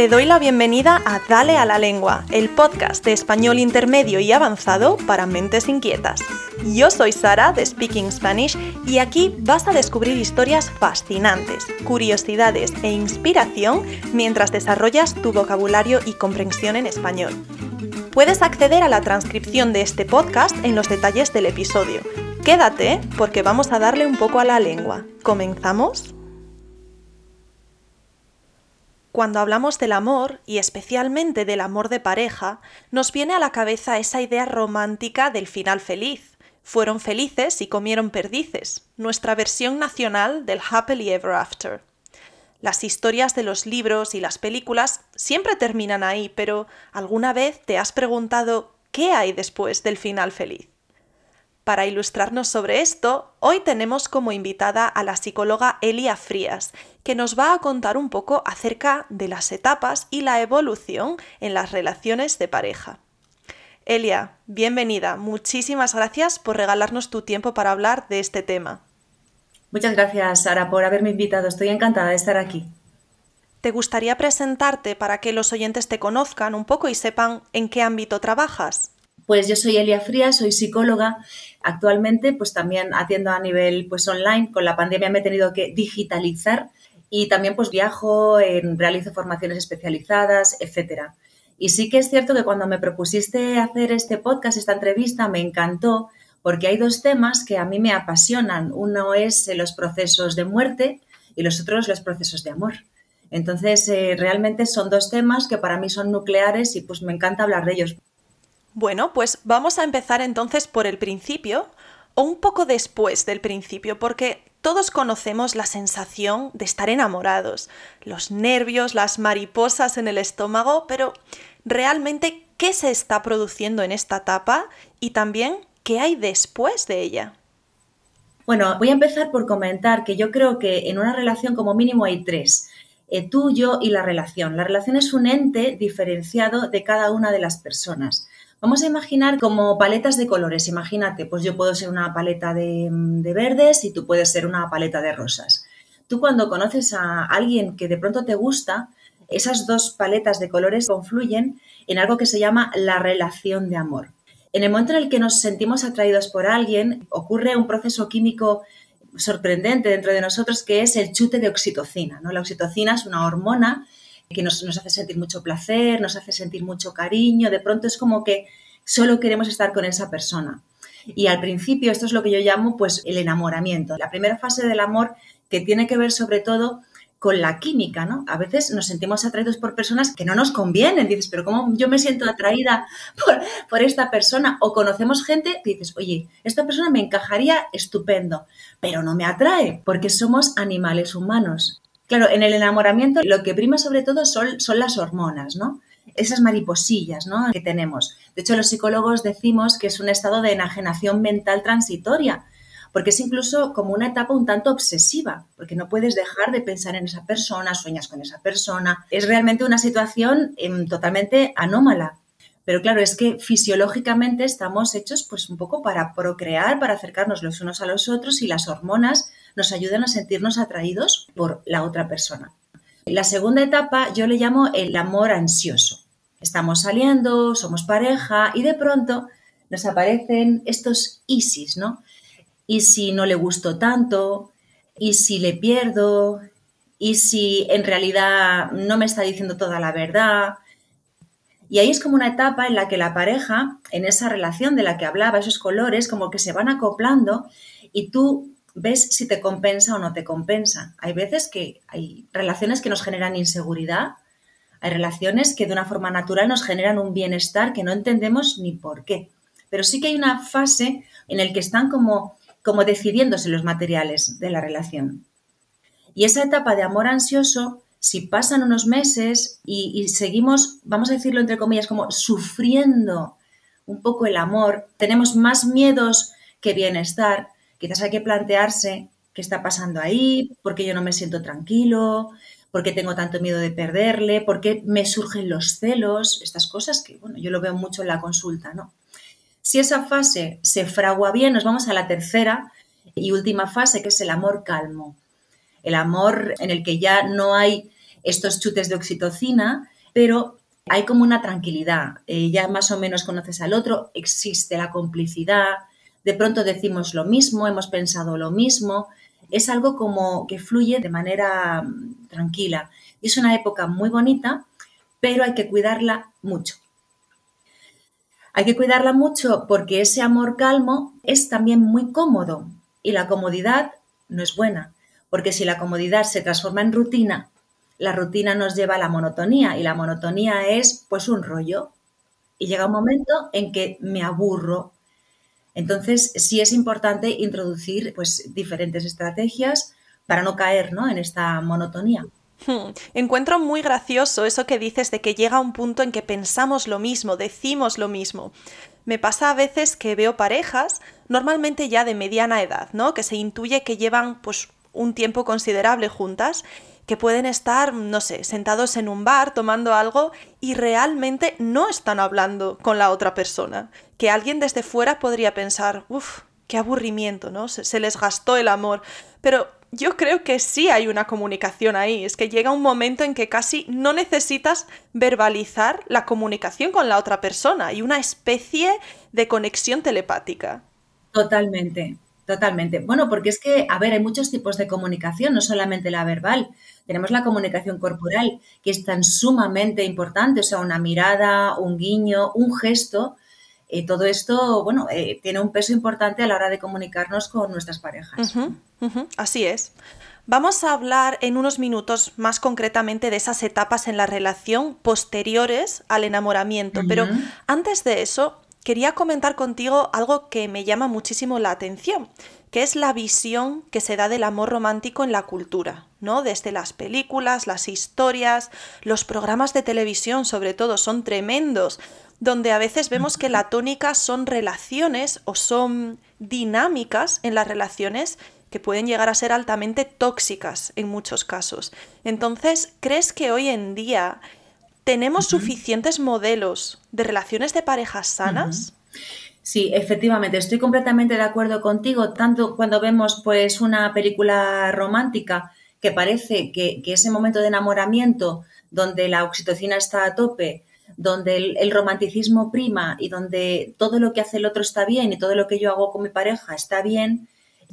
Te doy la bienvenida a Dale a la Lengua, el podcast de español intermedio y avanzado para mentes inquietas. Yo soy Sara de Speaking Spanish y aquí vas a descubrir historias fascinantes, curiosidades e inspiración mientras desarrollas tu vocabulario y comprensión en español. Puedes acceder a la transcripción de este podcast en los detalles del episodio. Quédate porque vamos a darle un poco a la lengua. ¿Comenzamos? Cuando hablamos del amor, y especialmente del amor de pareja, nos viene a la cabeza esa idea romántica del final feliz. Fueron felices y comieron perdices, nuestra versión nacional del happily ever after. Las historias de los libros y las películas siempre terminan ahí, pero ¿alguna vez te has preguntado qué hay después del final feliz? Para ilustrarnos sobre esto, hoy tenemos como invitada a la psicóloga Elia Frías, que nos va a contar un poco acerca de las etapas y la evolución en las relaciones de pareja. Elia, bienvenida. Muchísimas gracias por regalarnos tu tiempo para hablar de este tema. Muchas gracias, Sara, por haberme invitado. Estoy encantada de estar aquí. ¿Te gustaría presentarte para que los oyentes te conozcan un poco y sepan en qué ámbito trabajas? Pues yo soy Elia Frías, soy psicóloga. Actualmente pues también atiendo a nivel pues online. Con la pandemia me he tenido que digitalizar y también pues viajo, realizo formaciones especializadas, etcétera. Y sí que es cierto que cuando me propusiste hacer este podcast, esta entrevista, me encantó porque hay dos temas que a mí me apasionan. Uno es los procesos de muerte y los otros los procesos de amor. Entonces, eh, realmente son dos temas que para mí son nucleares y pues me encanta hablar de ellos. Bueno, pues vamos a empezar entonces por el principio o un poco después del principio, porque todos conocemos la sensación de estar enamorados, los nervios, las mariposas en el estómago, pero realmente, ¿qué se está produciendo en esta etapa y también qué hay después de ella? Bueno, voy a empezar por comentar que yo creo que en una relación como mínimo hay tres. Eh, tú, yo y la relación. La relación es un ente diferenciado de cada una de las personas. Vamos a imaginar como paletas de colores. Imagínate, pues yo puedo ser una paleta de, verdes y tú puedes ser una paleta de rosas. Tú cuando conoces a alguien que de pronto te gusta, esas dos paletas de colores confluyen en algo que se llama la relación de amor. En el momento en el que nos sentimos atraídos por alguien, ocurre un proceso químico sorprendente dentro de nosotros que es el chute de oxitocina. ¿no? La oxitocina es una hormona que nos, hace sentir mucho placer, nos hace sentir mucho cariño, de pronto es como que solo queremos estar con esa persona. Y al principio esto es lo que yo llamo pues el enamoramiento, la primera fase del amor que tiene que ver sobre todo con la química, ¿no? A veces nos sentimos atraídos por personas que no nos convienen. Dices, pero ¿cómo yo me siento atraída por, esta persona? O conocemos gente que dices, oye, esta persona me encajaría estupendo, pero no me atrae porque somos animales humanos. Claro, en el enamoramiento lo que prima sobre todo son, son las hormonas, ¿no? Esas mariposillas ¿no? que tenemos. De hecho, los psicólogos decimos que es un estado de enajenación mental transitoria, porque es incluso como una etapa un tanto obsesiva, porque no puedes dejar de pensar en esa persona, sueñas con esa persona. Es realmente una situación em, totalmente anómala. Pero claro, es que fisiológicamente estamos hechos pues un poco para procrear, para acercarnos los unos a los otros y las hormonas nos ayudan a sentirnos atraídos por la otra persona. La segunda etapa yo le llamo el amor ansioso. Estamos saliendo, somos pareja y de pronto nos aparecen estos ISIS, ¿no? ¿Y si no le gusto tanto? ¿Y si le pierdo? ¿Y si en realidad no me está diciendo toda la verdad? Y ahí es como una etapa en la que la pareja, en esa relación de la que hablaba, esos colores, como que se van acoplando y tú ves si te compensa o no te compensa. Hay veces que hay relaciones que nos generan inseguridad, hay relaciones que de una forma natural nos generan un bienestar que no entendemos ni por qué. Pero sí que hay una fase en la que están como, como decidiéndose los materiales de la relación. Y esa etapa de amor ansioso, si pasan unos meses y, y seguimos, vamos a decirlo entre comillas, como sufriendo un poco el amor, tenemos más miedos que bienestar, Quizás hay que plantearse qué está pasando ahí, por qué yo no me siento tranquilo, por qué tengo tanto miedo de perderle, por qué me surgen los celos, estas cosas que, bueno, yo lo veo mucho en la consulta, ¿no? Si esa fase se fragua bien, nos vamos a la tercera y última fase, que es el amor calmo. El amor en el que ya no hay estos chutes de oxitocina, pero hay como una tranquilidad. Eh, ya más o menos conoces al otro, existe la complicidad, de pronto decimos lo mismo, hemos pensado lo mismo. Es algo como que fluye de manera mm, tranquila. Es una época muy bonita, pero hay que cuidarla mucho. Hay que cuidarla mucho porque ese amor calmo es también muy cómodo y la comodidad no es buena, porque si la comodidad se transforma en rutina, la rutina nos lleva a la monotonía y la monotonía es pues un rollo. Y llega un momento en que me aburro. Entonces sí es importante introducir pues diferentes estrategias para no caer ¿no? en esta monotonía. Hmm. Encuentro muy gracioso eso que dices de que llega un punto en que pensamos lo mismo, decimos lo mismo. Me pasa a veces que veo parejas, normalmente ya de mediana edad, ¿no? Que se intuye que llevan pues un tiempo considerable juntas, que pueden estar, no sé, sentados en un bar tomando algo y realmente no están hablando con la otra persona. Que alguien desde fuera podría pensar, uff, qué aburrimiento, ¿no? Se, se les gastó el amor. Pero yo creo que sí hay una comunicación ahí. Es que llega un momento en que casi no necesitas verbalizar la comunicación con la otra persona. Hay una especie de conexión telepática. Totalmente, totalmente. Bueno, porque es que, a ver, hay muchos tipos de comunicación, no solamente la verbal. Tenemos la comunicación corporal, que es tan sumamente importante, o sea, una mirada, un guiño, un gesto. Eh, todo esto, bueno, eh, tiene un peso importante a la hora de comunicarnos con nuestras parejas. Así es. Vamos a hablar en unos minutos más concretamente de esas etapas en la relación posteriores al enamoramiento, pero antes de eso quería comentar contigo algo que me llama muchísimo la atención, que es la visión que se da del amor romántico en la cultura, ¿no? Desde las películas, las historias, los programas de televisión sobre todo son tremendos, donde a veces vemos que la tónica son relaciones o son dinámicas en las relaciones que pueden llegar a ser altamente tóxicas en muchos casos. Entonces, ¿crees que hoy en día tenemos suficientes modelos de relaciones de parejas sanas? Sí, efectivamente, estoy completamente de acuerdo contigo, tanto cuando vemos pues una película romántica que parece que, ese momento de enamoramiento donde la oxitocina está a tope, donde el, romanticismo prima y donde todo lo que hace el otro está bien y todo lo que yo hago con mi pareja está bien,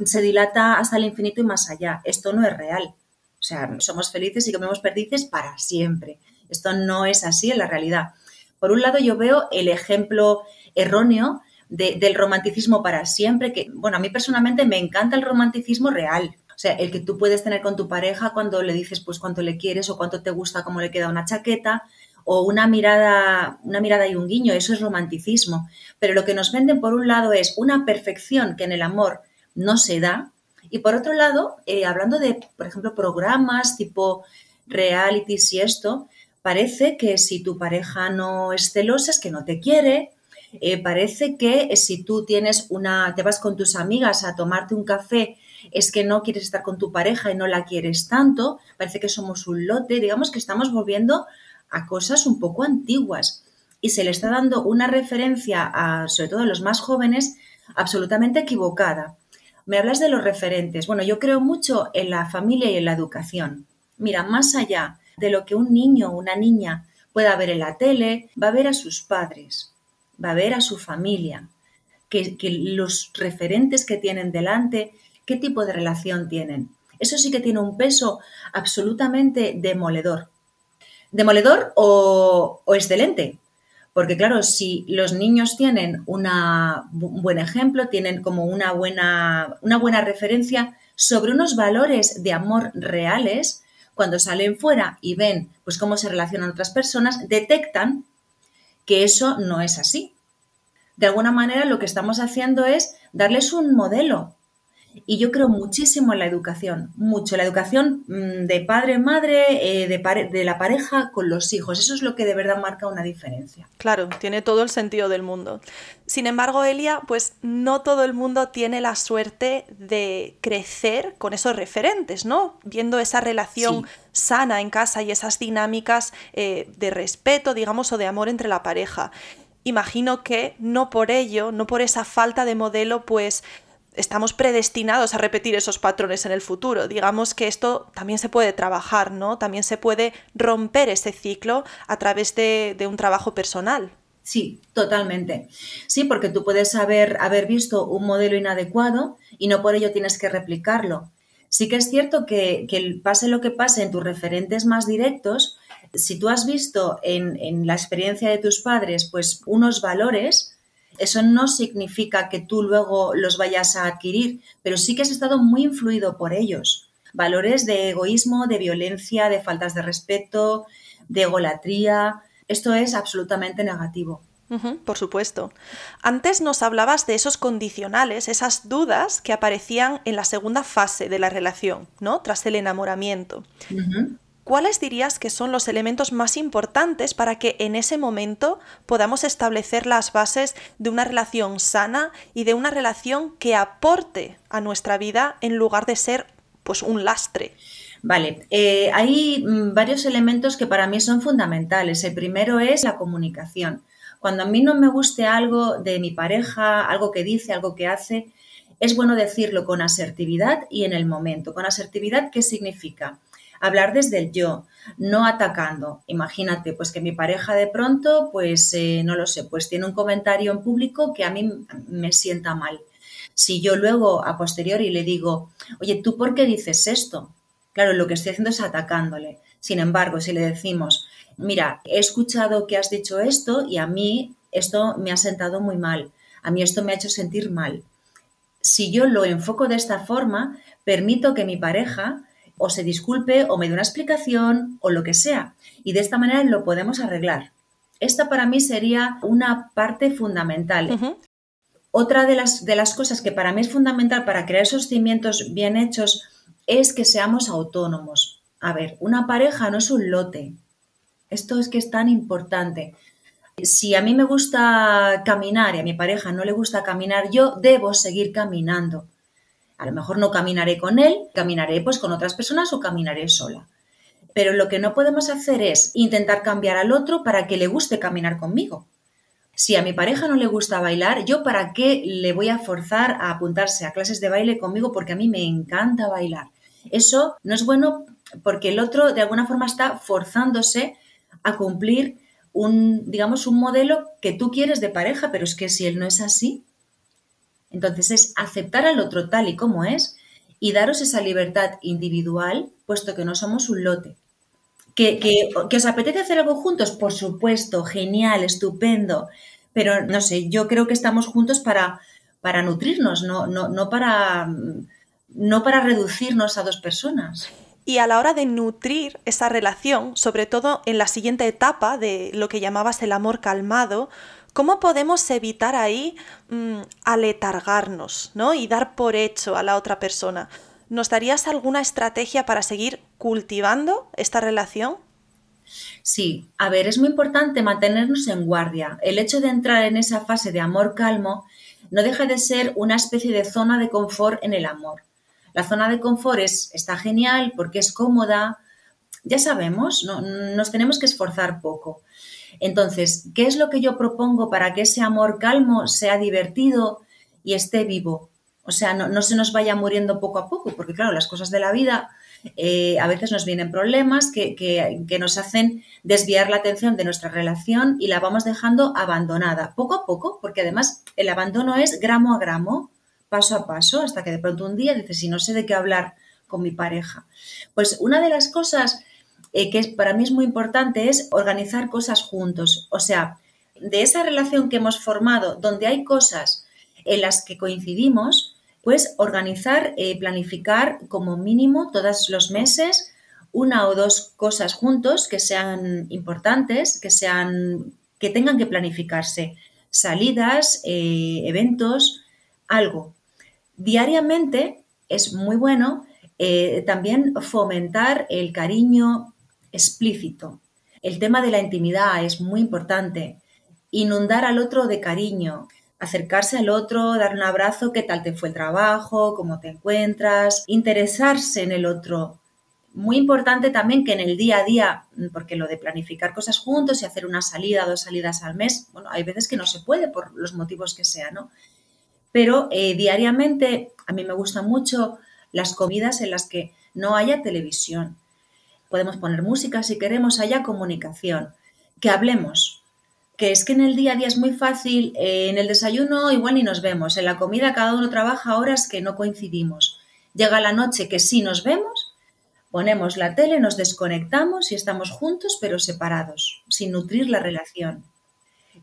se dilata hasta el infinito y más allá. Esto no es real. O sea, somos felices y comemos perdices para siempre. Esto no es así en la realidad. Por un lado, yo veo el ejemplo erróneo del romanticismo para siempre, que, bueno, a mí personalmente me encanta el romanticismo real. O sea, el que tú puedes tener con tu pareja cuando le dices pues cuánto le quieres o cuánto te gusta, cómo le queda una chaqueta o una mirada, una mirada y un guiño, eso es romanticismo. Pero lo que nos venden por un lado es una perfección que en el amor no se da. Y por otro lado, eh, hablando de, por ejemplo, programas tipo realities y esto, parece que si tu pareja no es celosa es que no te quiere. Eh, parece que si tú tienes una, te vas con tus amigas a tomarte un café, es que no quieres estar con tu pareja y no la quieres tanto. Parece que somos un lote. Digamos que estamos volviendo a cosas un poco antiguas. Y se le está dando una referencia a, sobre todo a los más jóvenes, absolutamente equivocada. Me hablas de los referentes. Bueno, yo creo mucho en la familia y en la educación. Mira, más allá de lo que un niño o una niña pueda ver en la tele, va a ver a sus padres, va a ver a su familia, que, los referentes que tienen delante, qué tipo de relación tienen. Eso sí que tiene un peso absolutamente demoledor. Demoledor o, excelente, porque claro, si los niños tienen una, un buen ejemplo, tienen como una buena, una buena referencia sobre unos valores de amor reales, cuando salen fuera y ven pues cómo se relacionan otras personas, detectan que eso no es así. De alguna manera lo que estamos haciendo es darles un modelo, y yo creo muchísimo en la educación, mucho, la educación mm, de padre-madre, eh, de, de la pareja con los hijos. Eso es lo que de verdad marca una diferencia. Claro, tiene todo el sentido del mundo. Sin embargo, Elia, pues no todo el mundo tiene la suerte de crecer con esos referentes, ¿no? Viendo esa relación sana en casa y esas dinámicas eh, de respeto, digamos, o de amor entre la pareja. Imagino que no por ello, no por esa falta de modelo, pues estamos predestinados a repetir esos patrones en el futuro. Digamos que esto también se puede trabajar, ¿no? También se puede romper ese ciclo a través de, un trabajo personal. Sí, totalmente. Sí, porque tú puedes haber, haber visto un modelo inadecuado y no por ello tienes que replicarlo. Sí que es cierto que, que pase lo que pase en tus referentes más directos, si tú has visto en, en la experiencia de tus padres pues unos valores, eso no significa que tú luego los vayas a adquirir, pero sí que has estado muy influido por ellos. Valores de egoísmo, de violencia, de faltas de respeto, de egolatría, esto es absolutamente negativo. por supuesto. Antes nos hablabas de esos condicionales, esas dudas que aparecían en la segunda fase de la relación, ¿no? Tras el enamoramiento. ¿Cuáles dirías que son los elementos más importantes para que en ese momento podamos establecer las bases de una relación sana y de una relación que aporte a nuestra vida en lugar de ser pues un lastre? Vale, eh, hay mm, varios elementos que para mí son fundamentales. El primero es la comunicación. Cuando a mí no me guste algo de mi pareja, algo que dice, algo que hace, es bueno decirlo con asertividad y en el momento. Con asertividad, ¿qué significa? Hablar desde el yo, no atacando. Imagínate, pues que mi pareja de pronto, pues eh, no lo sé, pues tiene un comentario en público que a mí me sienta mal. Si yo luego a posteriori le digo, oye, ¿tú por qué dices esto? Claro, lo que estoy haciendo es atacándole. Sin embargo, si le decimos, mira, he escuchado que has dicho esto y a mí esto me ha sentado muy mal, a mí esto me ha hecho sentir mal. Si yo lo enfoco de esta forma, permito que mi pareja o se disculpe o me dé una explicación o lo que sea. Y de esta manera lo podemos arreglar. Esta para mí sería una parte fundamental. Otra de las, de las cosas que para mí es fundamental para crear esos cimientos bien hechos es que seamos autónomos. A ver, una pareja no es un lote. Esto es que es tan importante. Si a mí me gusta caminar y a mi pareja no le gusta caminar, yo debo seguir caminando. A lo mejor no caminaré con él, caminaré pues con otras personas o caminaré sola. Pero lo que no podemos hacer es intentar cambiar al otro para que le guste caminar conmigo. Si a mi pareja no le gusta bailar, ¿yo para qué le voy a forzar a apuntarse a clases de baile conmigo? Porque a mí me encanta bailar. Eso no es bueno porque el otro de alguna forma está forzándose a cumplir un, digamos, un modelo que tú quieres de pareja, pero es que si él no es así, entonces es aceptar al otro tal y como es y daros esa libertad individual, puesto que no somos un lote. ¿Que, que, que os apetece hacer algo juntos? Por supuesto, genial, estupendo, pero no sé, yo creo que estamos juntos para, para nutrirnos, no, no, no para no para reducirnos a dos personas. Y a la hora de nutrir esa relación, sobre todo en la siguiente etapa de lo que llamabas el amor calmado, ¿cómo podemos evitar ahí mm, aletargarnos ¿no? y dar por hecho a la otra persona? ¿Nos darías alguna estrategia para seguir cultivando esta relación? Sí, a ver, es muy importante mantenernos en guardia. El hecho de entrar en esa fase de amor calmo no deja de ser una especie de zona de confort en el amor. La zona de confort está genial porque es cómoda, ya sabemos, no, nos tenemos que esforzar poco. Entonces, ¿qué es lo que yo propongo para que ese amor calmo sea divertido y esté vivo? O sea, no, se nos vaya muriendo poco a poco, porque claro, las cosas de la vida eh, a veces nos vienen problemas que, que, nos hacen desviar la atención de nuestra relación y la vamos dejando abandonada, poco a poco, porque además el abandono es gramo a gramo paso a paso, hasta que de pronto un día dices, si no sé de qué hablar con mi pareja. Pues una de las cosas eh, que para mí es muy importante es organizar cosas juntos. O sea, de esa relación que hemos formado, donde hay cosas en las que coincidimos, pues organizar, eh, planificar como mínimo todos los meses una o dos cosas juntos que sean importantes, que sean que tengan que planificarse, salidas, eh, eventos, algo Diariamente es muy bueno eh, también fomentar el cariño explícito. El tema de la intimidad es muy importante. Inundar al otro de cariño, acercarse al otro, dar un abrazo, qué tal te fue el trabajo, cómo te encuentras, interesarse en el otro. Muy importante también que en el día a día, porque lo de planificar cosas juntos y hacer una salida, dos salidas al mes, bueno, hay veces que no se puede por los motivos que sean, ¿no? Pero eh, diariamente a mí me gustan mucho las comidas en las que no haya televisión. Podemos poner música si queremos, haya comunicación, que hablemos. Que es que en el día a día es muy fácil, eh, en el desayuno igual ni nos vemos, en la comida cada uno trabaja horas que no coincidimos. Llega la noche que sí nos vemos, ponemos la tele, nos desconectamos y estamos juntos pero separados, sin nutrir la relación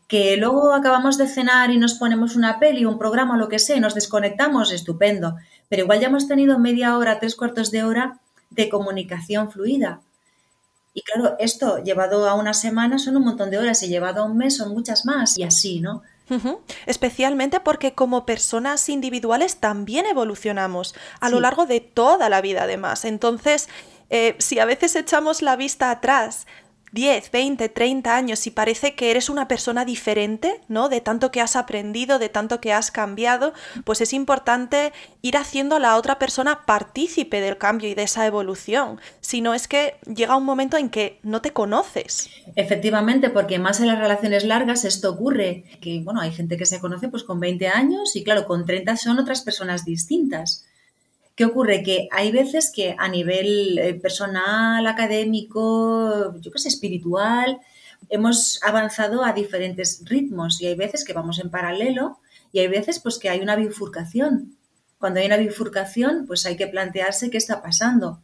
que luego acabamos de cenar y nos ponemos una peli, un programa, lo que sea, y nos desconectamos, estupendo. Pero igual ya hemos tenido media hora, tres cuartos de hora de comunicación fluida. Y claro, esto llevado a una semana son un montón de horas y llevado a un mes son muchas más y así, ¿no? Especialmente porque como personas individuales también evolucionamos a lo largo de toda la vida además. Entonces, eh, si a veces echamos la vista atrás 10, 20, 30 años y parece que eres una persona diferente, ¿no? De tanto que has aprendido, de tanto que has cambiado, pues es importante ir haciendo a la otra persona partícipe del cambio y de esa evolución. Si no es que llega un momento en que no te conoces. Efectivamente, porque más en las relaciones largas esto ocurre, que bueno, hay gente que se conoce pues con 20 años y claro, con 30 son otras personas distintas. ¿Qué ocurre? Que hay veces que a nivel eh, personal, académico, yo qué sé, espiritual, hemos avanzado a diferentes ritmos y hay veces que vamos en paralelo y hay veces pues que hay una bifurcación. Cuando hay una bifurcación, pues hay que plantearse qué está pasando.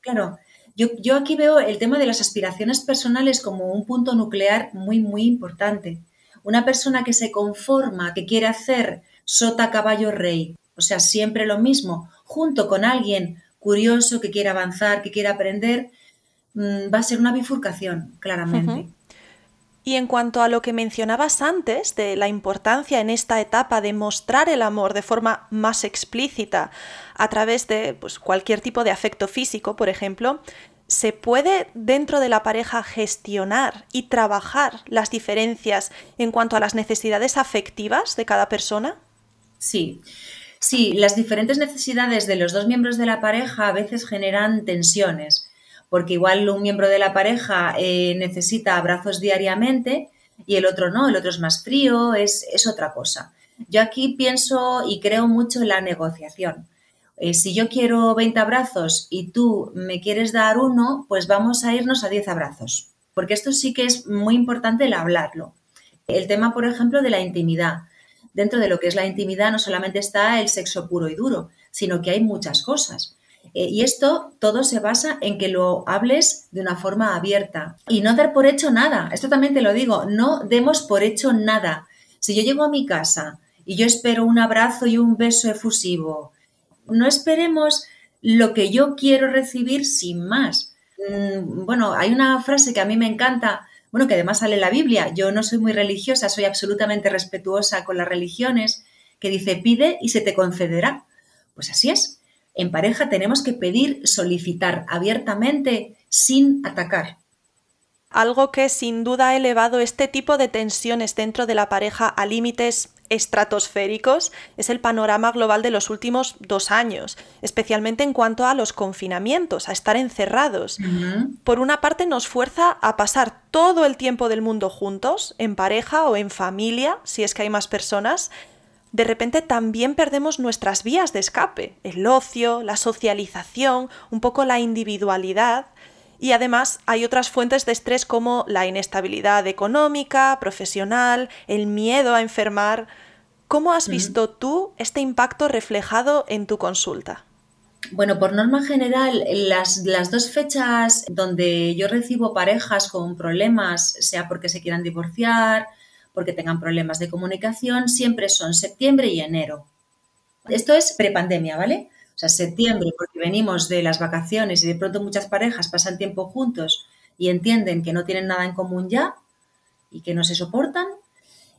Claro, yo, yo aquí veo el tema de las aspiraciones personales como un punto nuclear muy, muy importante. Una persona que se conforma, que quiere hacer sota, caballo, rey, o sea, siempre lo mismo, junto con alguien curioso que quiera avanzar, que quiera aprender, mm, va a ser una bifurcación, claramente. Y en cuanto a lo que mencionabas antes de la importancia en esta etapa de mostrar el amor de forma más explícita a través de pues, cualquier tipo de afecto físico, por ejemplo, ¿se puede dentro de la pareja gestionar y trabajar las diferencias en cuanto a las necesidades afectivas de cada persona? Sí. Sí, las diferentes necesidades de los dos miembros de la pareja a veces generan tensiones, porque igual un miembro de la pareja eh, necesita abrazos diariamente y el otro no, el otro es más frío, es, es otra cosa. Yo aquí pienso y creo mucho en la negociación. Eh, si yo quiero 20 abrazos y tú me quieres dar uno, pues vamos a irnos a 10 abrazos, porque esto sí que es muy importante el hablarlo. El tema, por ejemplo, de la intimidad dentro de lo que es la intimidad no solamente está el sexo puro y duro, sino que hay muchas cosas. Eh, y esto todo se basa en que lo hables de una forma abierta y no dar por hecho nada. Esto también te lo digo, no demos por hecho nada. Si yo llego a mi casa y yo espero un abrazo y un beso efusivo, no esperemos lo que yo quiero recibir sin más. Mm, bueno, hay una frase que a mí me encanta bueno, que además sale la Biblia. Yo no soy muy religiosa, soy absolutamente respetuosa con las religiones, que dice pide y se te concederá. Pues así es. En pareja tenemos que pedir, solicitar abiertamente, sin atacar. Algo que sin duda ha elevado este tipo de tensiones dentro de la pareja a límites estratosféricos es el panorama global de los últimos dos años, especialmente en cuanto a los confinamientos, a estar encerrados. Por una parte nos fuerza a pasar todo el tiempo del mundo juntos, en pareja o en familia, si es que hay más personas. De repente también perdemos nuestras vías de escape, el ocio, la socialización, un poco la individualidad. Y además hay otras fuentes de estrés como la inestabilidad económica, profesional, el miedo a enfermar. ¿Cómo has visto tú este impacto reflejado en tu consulta? Bueno, por norma general, las, las, dos fechas donde yo recibo parejas con problemas, sea porque se quieran divorciar, porque tengan problemas de comunicación, siempre son septiembre y enero. Esto es prepandemia, ¿vale? O sea, septiembre, porque venimos de las vacaciones y de pronto muchas parejas pasan tiempo juntos y entienden que no tienen nada en común ya y que no se soportan.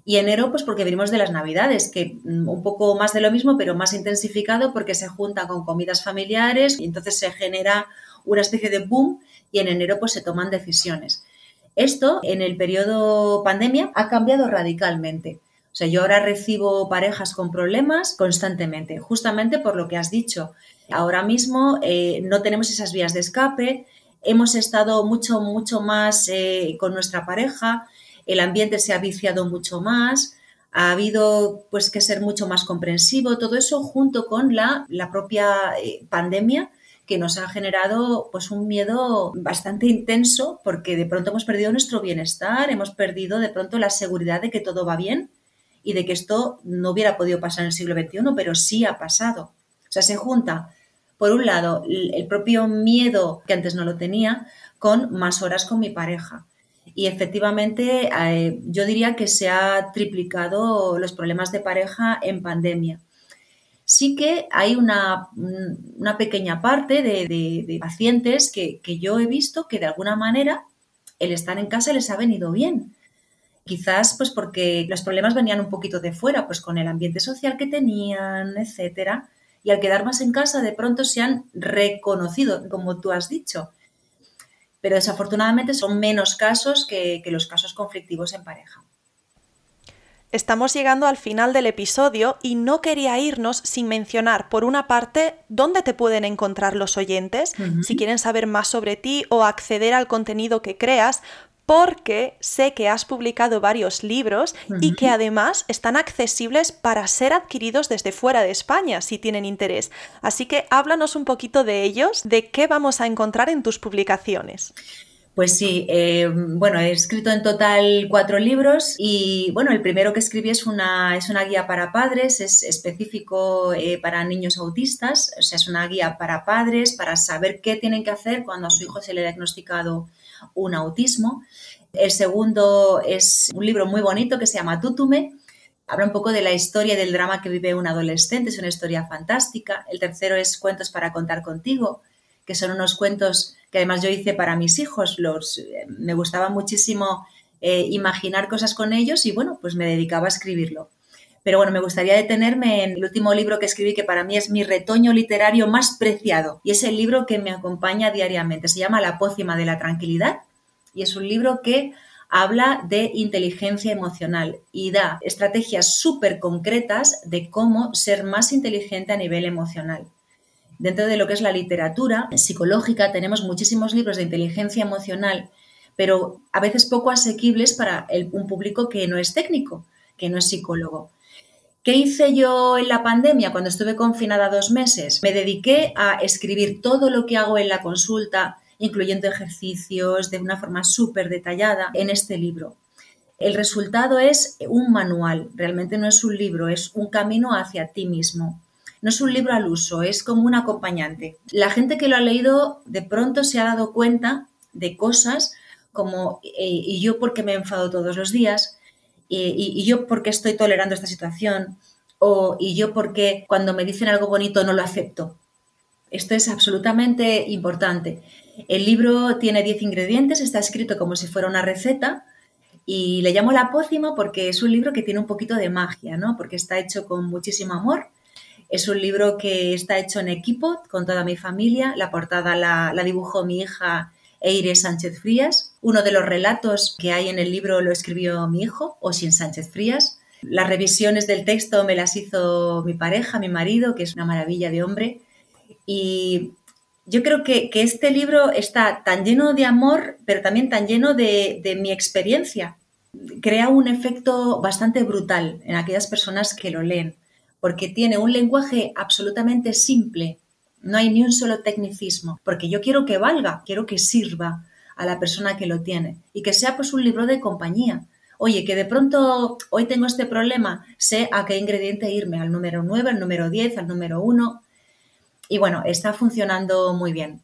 Y enero, pues porque venimos de las navidades, que mm, un poco más de lo mismo, pero más intensificado porque se junta con comidas familiares y entonces se genera una especie de boom y en enero pues se toman decisiones. Esto en el periodo pandemia ha cambiado radicalmente. O sea, yo ahora recibo parejas con problemas constantemente, justamente por lo que has dicho. Ahora mismo eh, no tenemos esas vías de escape, hemos estado mucho, mucho más eh, con nuestra pareja, el ambiente se ha viciado mucho más, ha habido pues que ser mucho más comprensivo, todo eso junto con la, la propia eh, pandemia que nos ha generado pues un miedo bastante intenso porque de pronto hemos perdido nuestro bienestar, hemos perdido de pronto la seguridad de que todo va bien y de que esto no hubiera podido pasar en el siglo XXI, pero sí ha pasado. O sea, se junta, por un lado, el propio miedo que antes no lo tenía con más horas con mi pareja. Y efectivamente, eh, yo diría que se ha triplicado los problemas de pareja en pandemia. Sí que hay una, pequeña parte de, pacientes que, que, yo he visto que de alguna manera el estar en casa les ha venido bien. Quizás pues porque los problemas venían un poquito de fuera, pues con el ambiente social que tenían, etcétera. Y al quedar más en casa, de pronto se han reconocido, como tú has dicho, pero desafortunadamente son menos casos que, los casos conflictivos en pareja. Estamos llegando al final del episodio y no quería irnos sin mencionar, por una parte, dónde te pueden encontrar los oyentes, si quieren saber más sobre ti o acceder al contenido que creas, porque sé que has publicado varios libros y que además están accesibles para ser adquiridos desde fuera de España si tienen interés. Así que háblanos un poquito de ellos, de qué vamos a encontrar en tus publicaciones. Pues sí, eh, bueno, he escrito en total cuatro libros y bueno, el primero que escribí es una, es una guía para padres, es específico eh, para niños autistas, o sea, es una guía para padres para saber qué tienen que hacer cuando a su hijo se le ha diagnosticado un autismo. El segundo es un libro muy bonito que se llama Tutume. Habla un poco de la historia y del drama que vive un adolescente, es una historia fantástica. El tercero es Cuentos para contar contigo, que son unos cuentos que además yo hice para mis hijos. Los, eh, me gustaba muchísimo eh, imaginar cosas con ellos y bueno, pues me dedicaba a escribirlo. Pero bueno, me gustaría detenerme en el último libro que escribí, que para mí es mi retoño literario más preciado, y es el libro que me acompaña diariamente. Se llama La pócima de la tranquilidad, y es un libro que habla de inteligencia emocional y da estrategias súper concretas de cómo ser más inteligente a nivel emocional. Dentro de lo que es la literatura psicológica tenemos muchísimos libros de inteligencia emocional, pero a veces poco asequibles para un público que no es técnico, que no es psicólogo. ¿Qué hice yo en la pandemia cuando estuve confinada dos meses? Me dediqué a escribir todo lo que hago en la consulta, incluyendo ejercicios de una forma súper detallada en este libro. El resultado es un manual, realmente no es un libro, es un camino hacia ti mismo. No es un libro al uso, es como un acompañante. La gente que lo ha leído de pronto se ha dado cuenta de cosas como, eh, ¿y yo por qué me enfado todos los días? Y, yo por qué estoy tolerando esta situación o y yo por qué cuando me dicen algo bonito no lo acepto. Esto es absolutamente importante. El libro tiene 10 ingredientes, está escrito como si fuera una receta y le llamo la pócima porque es un libro que tiene un poquito de magia, ¿no? Porque está hecho con muchísimo amor. Es un libro que está hecho en equipo con toda mi familia. La portada la, la dibujó mi hija Eire Sánchez Frías. Uno de los relatos que hay en el libro lo escribió mi hijo, Osin Sánchez Frías. Las revisiones del texto me las hizo mi pareja, mi marido, que es una maravilla de hombre. Y yo creo que, este libro está tan lleno de amor, pero también tan lleno de, de mi experiencia. Crea un efecto bastante brutal en aquellas personas que lo leen, porque tiene un lenguaje absolutamente simple, no hay ni un solo tecnicismo, porque yo quiero que valga, quiero que sirva a la persona que lo tiene y que sea pues un libro de compañía. Oye, que de pronto hoy tengo este problema, sé a qué ingrediente irme, al número 9, al número 10, al número 1. Y bueno, está funcionando muy bien.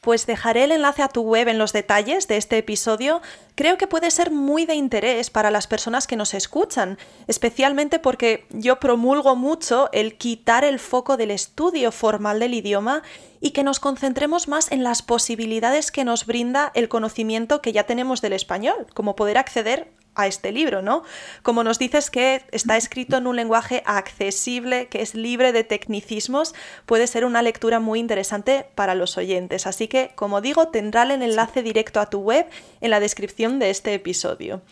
Pues dejaré el enlace a tu web en los detalles de este episodio. Creo que puede ser muy de interés para las personas que nos escuchan, especialmente porque yo promulgo mucho el quitar el foco del estudio formal del idioma y que nos concentremos más en las posibilidades que nos brinda el conocimiento que ya tenemos del español, como poder acceder a este libro, ¿no? Como nos dices que está escrito en un lenguaje accesible, que es libre de tecnicismos, puede ser una lectura muy interesante para los oyentes. Así que, como digo, tendrá el enlace directo a tu web en la descripción de este episodio.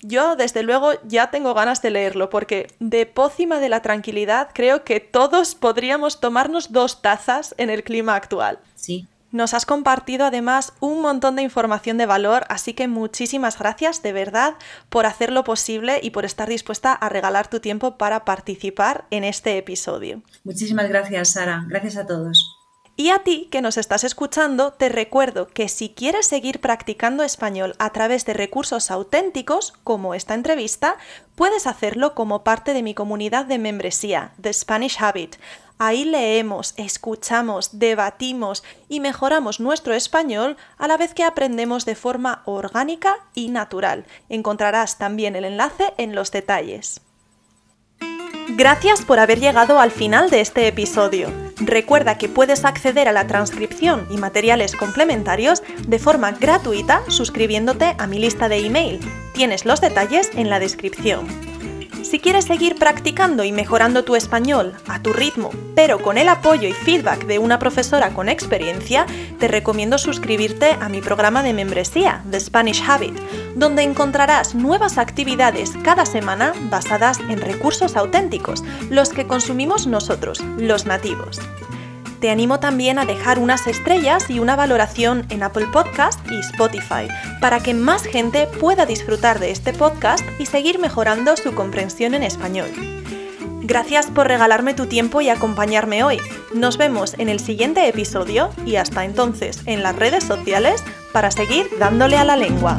Yo, desde luego, ya tengo ganas de leerlo, porque de pócima de la tranquilidad creo que todos podríamos tomarnos dos tazas en el clima actual. Sí, Nos has compartido además un montón de información de valor, así que muchísimas gracias de verdad por hacerlo posible y por estar dispuesta a regalar tu tiempo para participar en este episodio. Muchísimas gracias, Sara. Gracias a todos. Y a ti que nos estás escuchando, te recuerdo que si quieres seguir practicando español a través de recursos auténticos, como esta entrevista, puedes hacerlo como parte de mi comunidad de membresía, The Spanish Habit Ahí leemos, escuchamos, debatimos y mejoramos nuestro español a la vez que aprendemos de forma orgánica y natural. Encontrarás también el enlace en los detalles. Gracias por haber llegado al final de este episodio. Recuerda que puedes acceder a la transcripción y materiales complementarios de forma gratuita suscribiéndote a mi lista de email. Tienes los detalles en la descripción. Si quieres seguir practicando y mejorando tu español a tu ritmo, pero con el apoyo y feedback de una profesora con experiencia, te recomiendo suscribirte a mi programa de membresía, The Spanish Habit, donde encontrarás nuevas actividades cada semana basadas en recursos auténticos, los que consumimos nosotros, los nativos te animo también a dejar unas estrellas y una valoración en Apple Podcast y Spotify, para que más gente pueda disfrutar de este podcast y seguir mejorando su comprensión en español. Gracias por regalarme tu tiempo y acompañarme hoy. Nos vemos en el siguiente episodio y hasta entonces en las redes sociales para seguir dándole a la lengua.